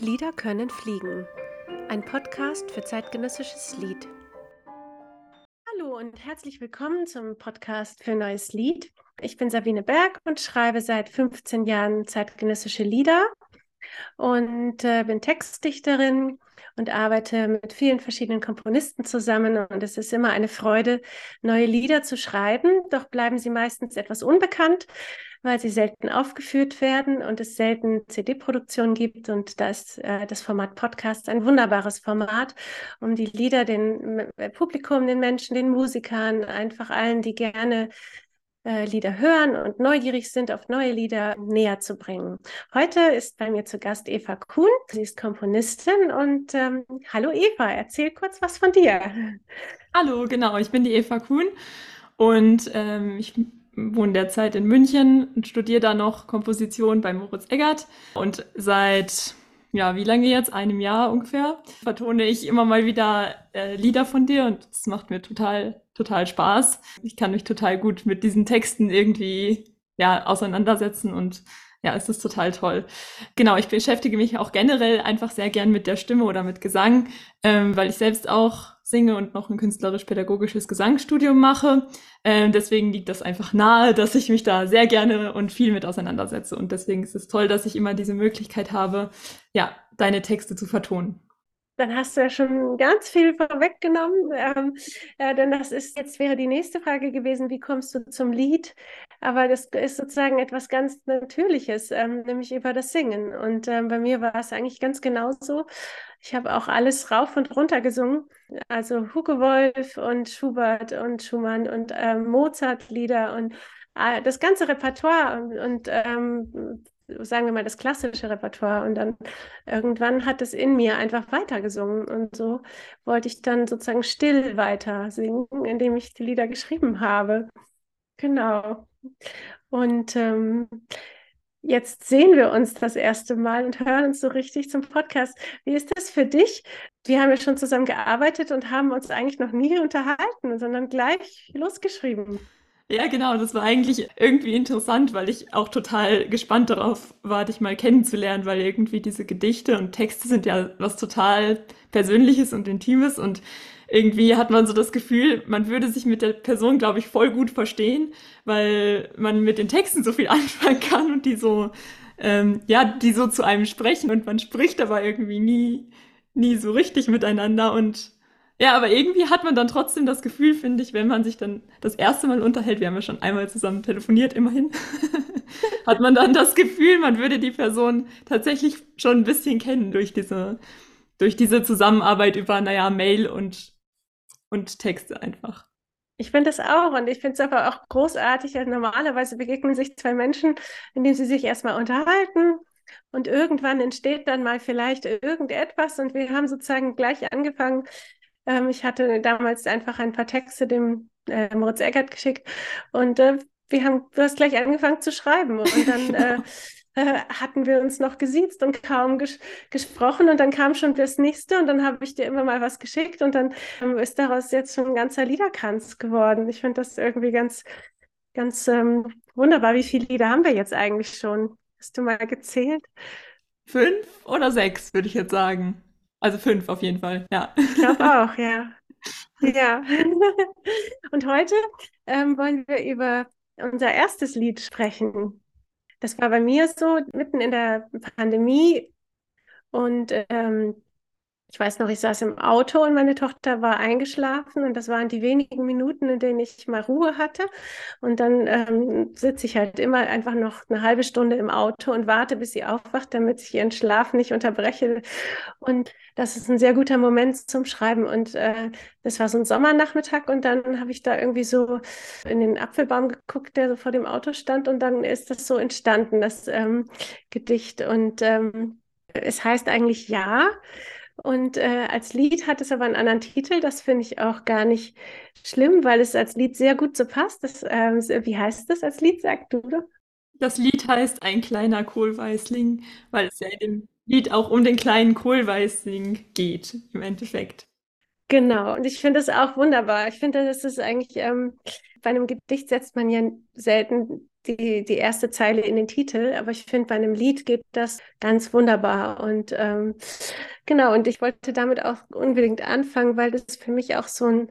Lieder können fliegen. Ein Podcast für zeitgenössisches Lied. Hallo und herzlich willkommen zum Podcast für neues Lied. Ich bin Sabine Berg und schreibe seit 15 Jahren zeitgenössische Lieder und äh, bin Textdichterin und arbeite mit vielen verschiedenen Komponisten zusammen. Und es ist immer eine Freude, neue Lieder zu schreiben. Doch bleiben sie meistens etwas unbekannt, weil sie selten aufgeführt werden und es selten CD-Produktionen gibt. Und da ist äh, das Format Podcast ein wunderbares Format, um die Lieder dem Publikum, den Menschen, den Musikern, einfach allen, die gerne äh, Lieder hören und neugierig sind auf neue Lieder näher zu bringen. Heute ist bei mir zu Gast Eva Kuhn. Sie ist Komponistin und ähm, hallo Eva, erzähl kurz was von dir. Hallo, genau, ich bin die Eva Kuhn und ähm, ich wohne derzeit in München und studiere da noch Komposition bei Moritz Eggert und seit ja, wie lange jetzt? Einem Jahr ungefähr. Vertone ich immer mal wieder äh, Lieder von dir und das macht mir total, total Spaß. Ich kann mich total gut mit diesen Texten irgendwie ja, auseinandersetzen und ja, es ist total toll. Genau, ich beschäftige mich auch generell einfach sehr gern mit der Stimme oder mit Gesang, ähm, weil ich selbst auch singe und noch ein künstlerisch-pädagogisches Gesangsstudium mache. Ähm, deswegen liegt das einfach nahe, dass ich mich da sehr gerne und viel mit auseinandersetze. Und deswegen ist es toll, dass ich immer diese Möglichkeit habe, ja, deine Texte zu vertonen. Dann hast du ja schon ganz viel vorweggenommen, ähm, äh, denn das ist jetzt wäre die nächste Frage gewesen, wie kommst du zum Lied? Aber das ist sozusagen etwas ganz Natürliches, ähm, nämlich über das Singen. Und ähm, bei mir war es eigentlich ganz genauso. Ich habe auch alles rauf und runter gesungen, also Hugo Wolf und Schubert und Schumann und ähm, Mozart-Lieder und äh, das ganze Repertoire und, und ähm, sagen wir mal, das klassische Repertoire. Und dann irgendwann hat es in mir einfach weitergesungen. Und so wollte ich dann sozusagen still weiter singen, indem ich die Lieder geschrieben habe. Genau. Und ähm, jetzt sehen wir uns das erste Mal und hören uns so richtig zum Podcast. Wie ist das für dich? Wir haben ja schon zusammen gearbeitet und haben uns eigentlich noch nie unterhalten, sondern gleich losgeschrieben. Ja, genau, das war eigentlich irgendwie interessant, weil ich auch total gespannt darauf war, dich mal kennenzulernen, weil irgendwie diese Gedichte und Texte sind ja was total Persönliches und Intimes und irgendwie hat man so das Gefühl, man würde sich mit der Person, glaube ich, voll gut verstehen, weil man mit den Texten so viel anfangen kann und die so, ähm, ja, die so zu einem sprechen und man spricht aber irgendwie nie, nie so richtig miteinander und ja, aber irgendwie hat man dann trotzdem das Gefühl, finde ich, wenn man sich dann das erste Mal unterhält, wir haben ja schon einmal zusammen telefoniert, immerhin, hat man dann das Gefühl, man würde die Person tatsächlich schon ein bisschen kennen durch diese, durch diese Zusammenarbeit über, naja, Mail und, und Texte einfach. Ich finde das auch und ich finde es aber auch großartig. Also normalerweise begegnen sich zwei Menschen, indem sie sich erstmal unterhalten und irgendwann entsteht dann mal vielleicht irgendetwas und wir haben sozusagen gleich angefangen, ähm, ich hatte damals einfach ein paar Texte dem äh, Moritz Eckert geschickt und äh, wir haben, du hast gleich angefangen zu schreiben und dann äh, äh, hatten wir uns noch gesiezt und kaum ges gesprochen und dann kam schon das nächste und dann habe ich dir immer mal was geschickt und dann ähm, ist daraus jetzt schon ein ganzer Liederkranz geworden. Ich finde das irgendwie ganz, ganz ähm, wunderbar. Wie viele Lieder haben wir jetzt eigentlich schon? Hast du mal gezählt? Fünf oder sechs, würde ich jetzt sagen. Also fünf auf jeden Fall, ja. Ich glaube auch, ja. Ja. Und heute ähm, wollen wir über unser erstes Lied sprechen. Das war bei mir so mitten in der Pandemie und ähm, ich weiß noch, ich saß im Auto und meine Tochter war eingeschlafen und das waren die wenigen Minuten, in denen ich mal Ruhe hatte. Und dann ähm, sitze ich halt immer einfach noch eine halbe Stunde im Auto und warte, bis sie aufwacht, damit ich ihren Schlaf nicht unterbreche. Und das ist ein sehr guter Moment zum Schreiben. Und äh, das war so ein Sommernachmittag und dann habe ich da irgendwie so in den Apfelbaum geguckt, der so vor dem Auto stand und dann ist das so entstanden, das ähm, Gedicht. Und ähm, es heißt eigentlich Ja. Und äh, als Lied hat es aber einen anderen Titel. Das finde ich auch gar nicht schlimm, weil es als Lied sehr gut so passt. Das, äh, wie heißt das als Lied, Sag du doch? Das Lied heißt Ein kleiner Kohlweißling, weil es ja in dem Lied auch um den kleinen Kohlweißling geht, im Endeffekt. Genau, und ich finde das auch wunderbar. Ich finde, das ist eigentlich, ähm, bei einem Gedicht setzt man ja selten die, die erste Zeile in den Titel, aber ich finde, bei einem Lied geht das ganz wunderbar. Und ähm, genau, und ich wollte damit auch unbedingt anfangen, weil das für mich auch so ein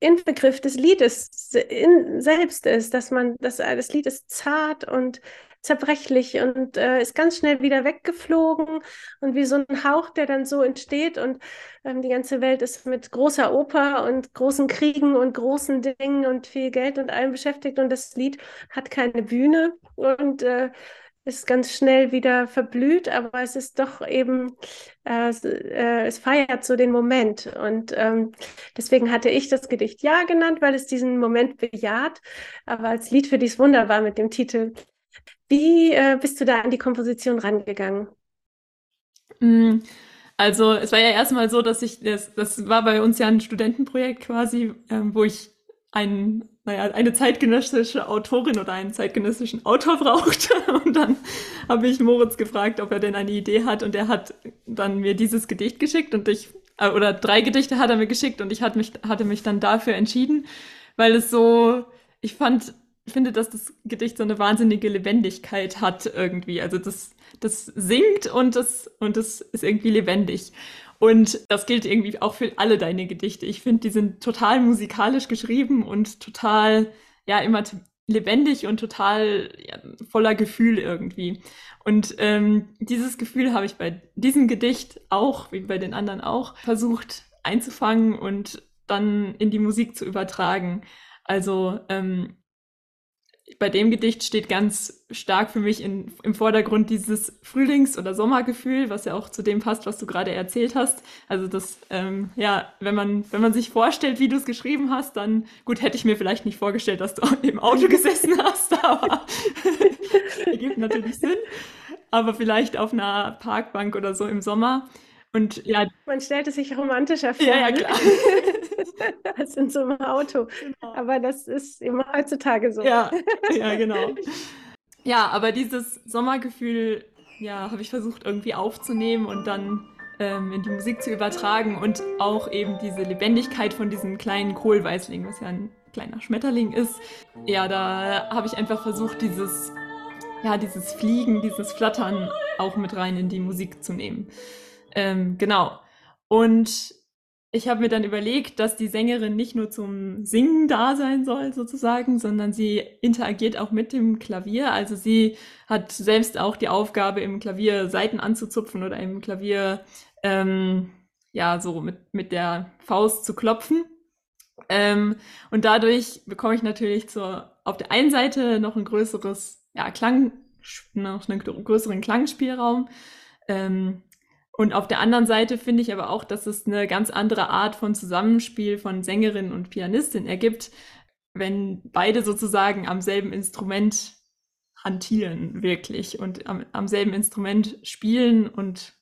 Inbegriff des Liedes in, selbst ist, dass man, dass das Lied ist zart und zerbrechlich und äh, ist ganz schnell wieder weggeflogen und wie so ein Hauch, der dann so entsteht und ähm, die ganze Welt ist mit großer Oper und großen Kriegen und großen Dingen und viel Geld und allem beschäftigt und das Lied hat keine Bühne und äh, ist ganz schnell wieder verblüht, aber es ist doch eben, äh, äh, es feiert so den Moment. Und ähm, deswegen hatte ich das Gedicht Ja genannt, weil es diesen Moment bejaht, aber als Lied für dies wunderbar mit dem Titel wie äh, bist du da an die Komposition rangegangen? Mm, also es war ja erstmal so, dass ich, das, das war bei uns ja ein Studentenprojekt quasi, ähm, wo ich ein, naja, eine zeitgenössische Autorin oder einen zeitgenössischen Autor brauchte. Und dann habe ich Moritz gefragt, ob er denn eine Idee hat. Und er hat dann mir dieses Gedicht geschickt und ich, äh, oder drei Gedichte hat er mir geschickt und ich hatte mich, hatte mich dann dafür entschieden, weil es so, ich fand, finde, dass das Gedicht so eine wahnsinnige Lebendigkeit hat irgendwie. Also das, das singt und das, und das ist irgendwie lebendig. Und das gilt irgendwie auch für alle deine Gedichte. Ich finde, die sind total musikalisch geschrieben und total, ja, immer lebendig und total ja, voller Gefühl irgendwie. Und ähm, dieses Gefühl habe ich bei diesem Gedicht auch, wie bei den anderen auch, versucht einzufangen und dann in die Musik zu übertragen. Also ähm, bei dem Gedicht steht ganz stark für mich in, im Vordergrund dieses Frühlings- oder Sommergefühl, was ja auch zu dem passt, was du gerade erzählt hast. Also das, ähm, ja, wenn man, wenn man sich vorstellt, wie du es geschrieben hast, dann, gut, hätte ich mir vielleicht nicht vorgestellt, dass du im Auto gesessen hast, aber ergibt natürlich Sinn. Aber vielleicht auf einer Parkbank oder so im Sommer. Und ja. Man stellt es sich romantischer vor. Ja, ja, ne? klar. als in so einem Auto. Genau. Aber das ist immer heutzutage so. Ja, ja, genau. Ja, aber dieses Sommergefühl, ja, habe ich versucht irgendwie aufzunehmen und dann ähm, in die Musik zu übertragen und auch eben diese Lebendigkeit von diesem kleinen Kohlweißling, was ja ein kleiner Schmetterling ist. Ja, da habe ich einfach versucht, dieses, ja, dieses Fliegen, dieses Flattern auch mit rein in die Musik zu nehmen. Ähm, genau. Und ich habe mir dann überlegt, dass die Sängerin nicht nur zum Singen da sein soll, sozusagen, sondern sie interagiert auch mit dem Klavier. Also sie hat selbst auch die Aufgabe, im Klavier Saiten anzuzupfen oder im Klavier ähm, ja so mit, mit der Faust zu klopfen. Ähm, und dadurch bekomme ich natürlich zur, auf der einen Seite noch ein größeres, ja, Klang, noch einen größeren Klangspielraum. Ähm, und auf der anderen Seite finde ich aber auch, dass es eine ganz andere Art von Zusammenspiel von Sängerin und Pianistin ergibt, wenn beide sozusagen am selben Instrument hantieren, wirklich, und am, am selben Instrument spielen und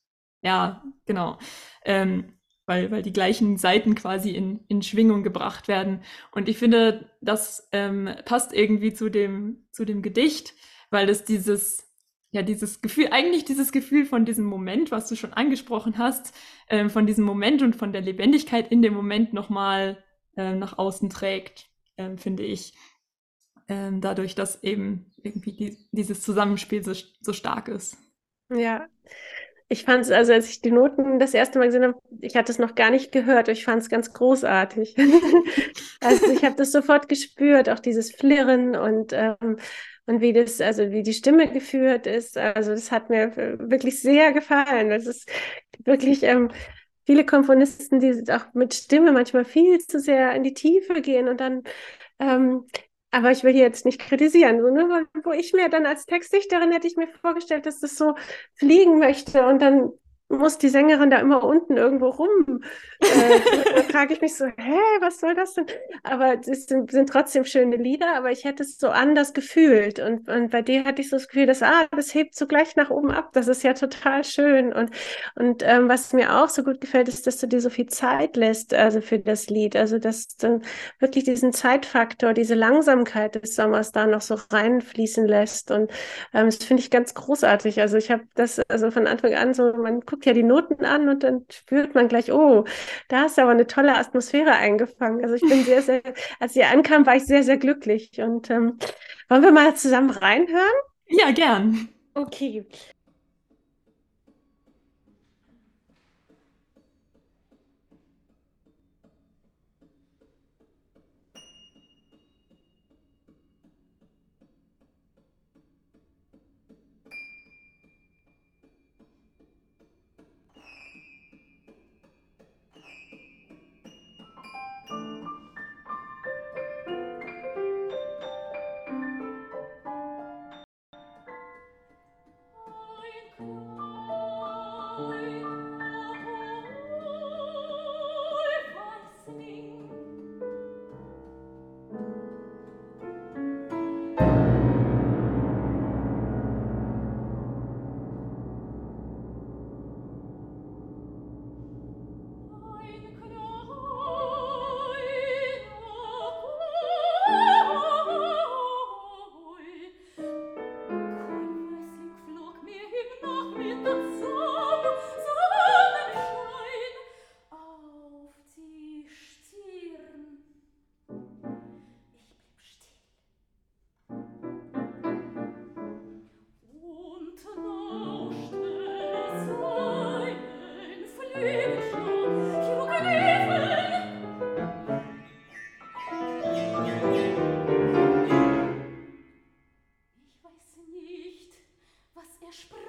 ja, genau. Ähm, weil, weil die gleichen Seiten quasi in, in Schwingung gebracht werden. Und ich finde, das ähm, passt irgendwie zu dem, zu dem Gedicht, weil es dieses ja, dieses Gefühl, eigentlich dieses Gefühl von diesem Moment, was du schon angesprochen hast, äh, von diesem Moment und von der Lebendigkeit in dem Moment nochmal äh, nach außen trägt, äh, finde ich. Ähm, dadurch, dass eben irgendwie die, dieses Zusammenspiel so, so stark ist. Ja, ich fand es, also als ich die Noten das erste Mal gesehen habe, ich hatte es noch gar nicht gehört, ich fand es ganz großartig. also ich habe das sofort gespürt, auch dieses Flirren und ähm, und wie das, also wie die Stimme geführt ist. Also das hat mir wirklich sehr gefallen. Das ist wirklich ähm, viele Komponisten, die auch mit Stimme manchmal viel zu sehr in die Tiefe gehen und dann ähm, aber ich will hier jetzt nicht kritisieren, so, ne? wo ich mir dann als Textdichterin hätte ich mir vorgestellt, dass das so fliegen möchte und dann muss die Sängerin da immer unten irgendwo rum. Äh, da frage ich mich so, hä, was soll das denn? Aber es sind, sind, trotzdem schöne Lieder, aber ich hätte es so anders gefühlt. Und, und bei dir hatte ich so das Gefühl, dass, ah, das hebt so gleich nach oben ab. Das ist ja total schön. Und, und ähm, was mir auch so gut gefällt, ist, dass du dir so viel Zeit lässt, also für das Lied. Also, dass du wirklich diesen Zeitfaktor, diese Langsamkeit des Sommers da noch so reinfließen lässt. Und ähm, das finde ich ganz großartig. Also, ich habe das also von Anfang an so, man guckt guckt ja die Noten an und dann spürt man gleich, oh, da ist aber eine tolle Atmosphäre eingefangen. Also ich bin sehr, sehr, als sie ankam, war ich sehr, sehr glücklich. Und ähm, wollen wir mal zusammen reinhören? Ja, gern. Okay.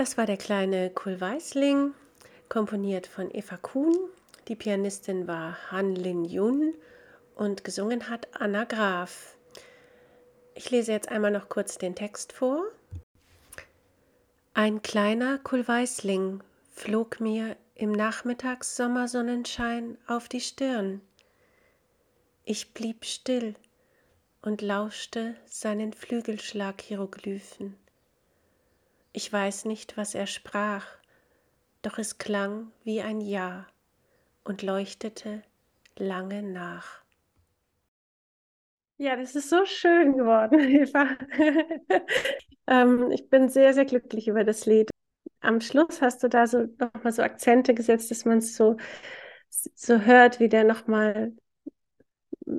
Das war der kleine Kulweisling, komponiert von Eva Kuhn. Die Pianistin war Han Lin Yun und gesungen hat Anna Graf. Ich lese jetzt einmal noch kurz den Text vor. Ein kleiner Kulweisling flog mir im Nachmittagssommersonnenschein auf die Stirn. Ich blieb still und lauschte seinen Flügelschlag-Hieroglyphen. Ich weiß nicht, was er sprach, doch es klang wie ein Ja und leuchtete lange nach. Ja, das ist so schön geworden, Eva. ähm, ich bin sehr, sehr glücklich über das Lied. Am Schluss hast du da so nochmal so Akzente gesetzt, dass man es so, so hört, wie der nochmal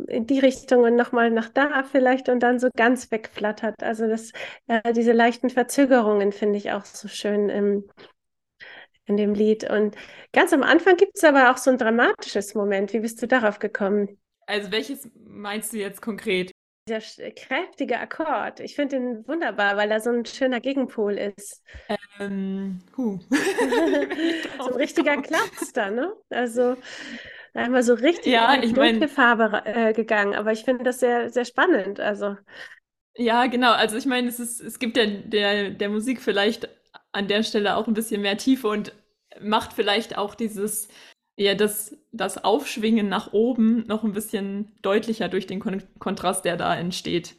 in die Richtung und nochmal nach da vielleicht und dann so ganz wegflattert. Also das, äh, diese leichten Verzögerungen finde ich auch so schön im, in dem Lied. Und ganz am Anfang gibt es aber auch so ein dramatisches Moment. Wie bist du darauf gekommen? Also welches meinst du jetzt konkret? Dieser kräftige Akkord. Ich finde ihn wunderbar, weil er so ein schöner Gegenpol ist. Ähm, huh. so ein richtiger Klapster, ne? Also einmal so richtig ja, in die dunkle Farbe äh, gegangen. Aber ich finde das sehr, sehr spannend. Also. Ja, genau. Also ich meine, es ist, es gibt ja der, der Musik vielleicht an der Stelle auch ein bisschen mehr Tiefe und macht vielleicht auch dieses, ja, das, das Aufschwingen nach oben noch ein bisschen deutlicher durch den Kon Kontrast, der da entsteht.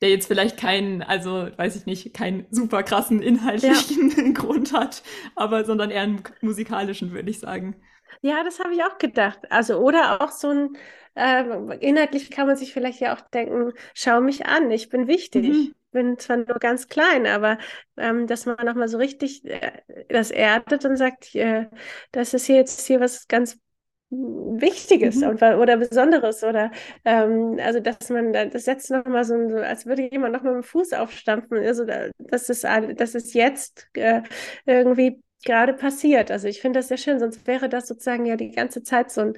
Der jetzt vielleicht keinen, also weiß ich nicht, keinen super krassen inhaltlichen ja. Grund hat, aber sondern eher einen musikalischen, würde ich sagen. Ja, das habe ich auch gedacht. Also, oder auch so ein, äh, inhaltlich kann man sich vielleicht ja auch denken, schau mich an, ich bin wichtig. Mhm. Bin zwar nur ganz klein, aber ähm, dass man nochmal so richtig äh, das erdet und sagt, äh, das ist hier jetzt hier was ganz Wichtiges mhm. und, oder Besonderes oder ähm, also dass man da, das setzt nochmal so, so, als würde jemand nochmal mit dem Fuß aufstampfen. Also da, das ist das ist jetzt äh, irgendwie gerade passiert. Also ich finde das sehr schön, sonst wäre das sozusagen ja die ganze Zeit so ein,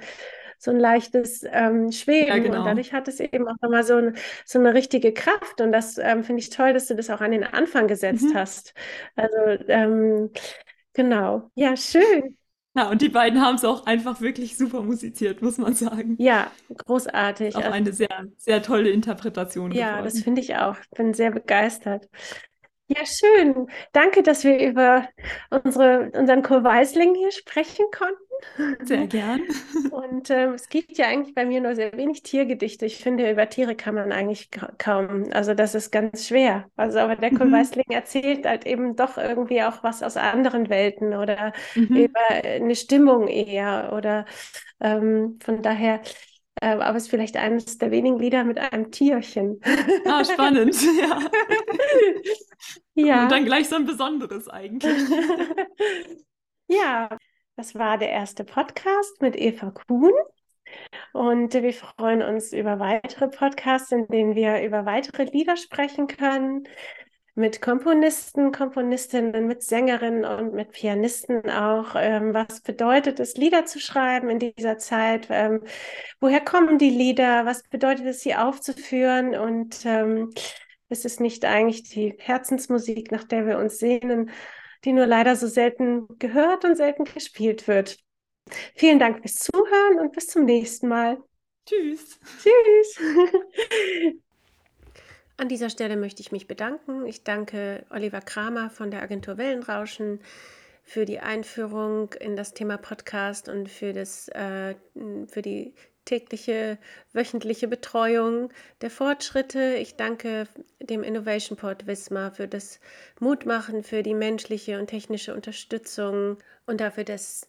so ein leichtes ähm, Schweben. Ja, genau. Und dadurch hat es eben auch nochmal so, ein, so eine richtige Kraft. Und das ähm, finde ich toll, dass du das auch an den Anfang gesetzt mhm. hast. Also ähm, genau, ja, schön. Ja, und die beiden haben es auch einfach wirklich super musiziert, muss man sagen. Ja, großartig. Auch eine sehr, sehr tolle Interpretation ja, das geworden. finde ich auch. Bin sehr begeistert. Ja, schön. Danke, dass wir über unsere, unseren Kurweisling hier sprechen konnten. Sehr gern. Und ähm, es gibt ja eigentlich bei mir nur sehr wenig Tiergedichte. Ich finde, über Tiere kann man eigentlich ka kaum. Also das ist ganz schwer. Also aber der Mhm. Kurweisling erzählt halt eben doch irgendwie auch was aus anderen Welten oder Mhm. über eine Stimmung eher. Oder ähm, von daher, äh, aber es ist vielleicht eines der wenigen Lieder mit einem Tierchen. Ah, spannend. Ja. Ja. Und dann gleich so ein besonderes eigentlich. Ja, das war der erste Podcast mit Eva Kuhn. Und wir freuen uns über weitere Podcasts, in denen wir über weitere Lieder sprechen können. Mit Komponisten, Komponistinnen, mit Sängerinnen und mit Pianisten auch. Ähm, was bedeutet es, Lieder zu schreiben in dieser Zeit? Ähm, woher kommen die Lieder? Was bedeutet es, sie aufzuführen? Und ähm, ist es nicht eigentlich die Herzensmusik, nach der wir uns sehnen, die nur leider so selten gehört und selten gespielt wird? Vielen Dank fürs Zuhören und bis zum nächsten Mal. Tschüss. Tschüss. An dieser Stelle möchte ich mich bedanken. Ich danke Oliver Kramer von der Agentur Wellenrauschen für die Einführung in das Thema Podcast und für, das, äh, für die tägliche, wöchentliche Betreuung der Fortschritte. Ich danke dem Innovation Port Wismar für das Mutmachen, für die menschliche und technische Unterstützung und dafür, dass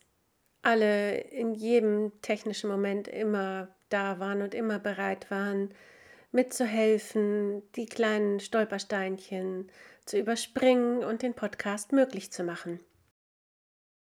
alle in jedem technischen Moment immer da waren und immer bereit waren, mitzuhelfen, die kleinen Stolpersteinchen zu überspringen und den Podcast möglich zu machen.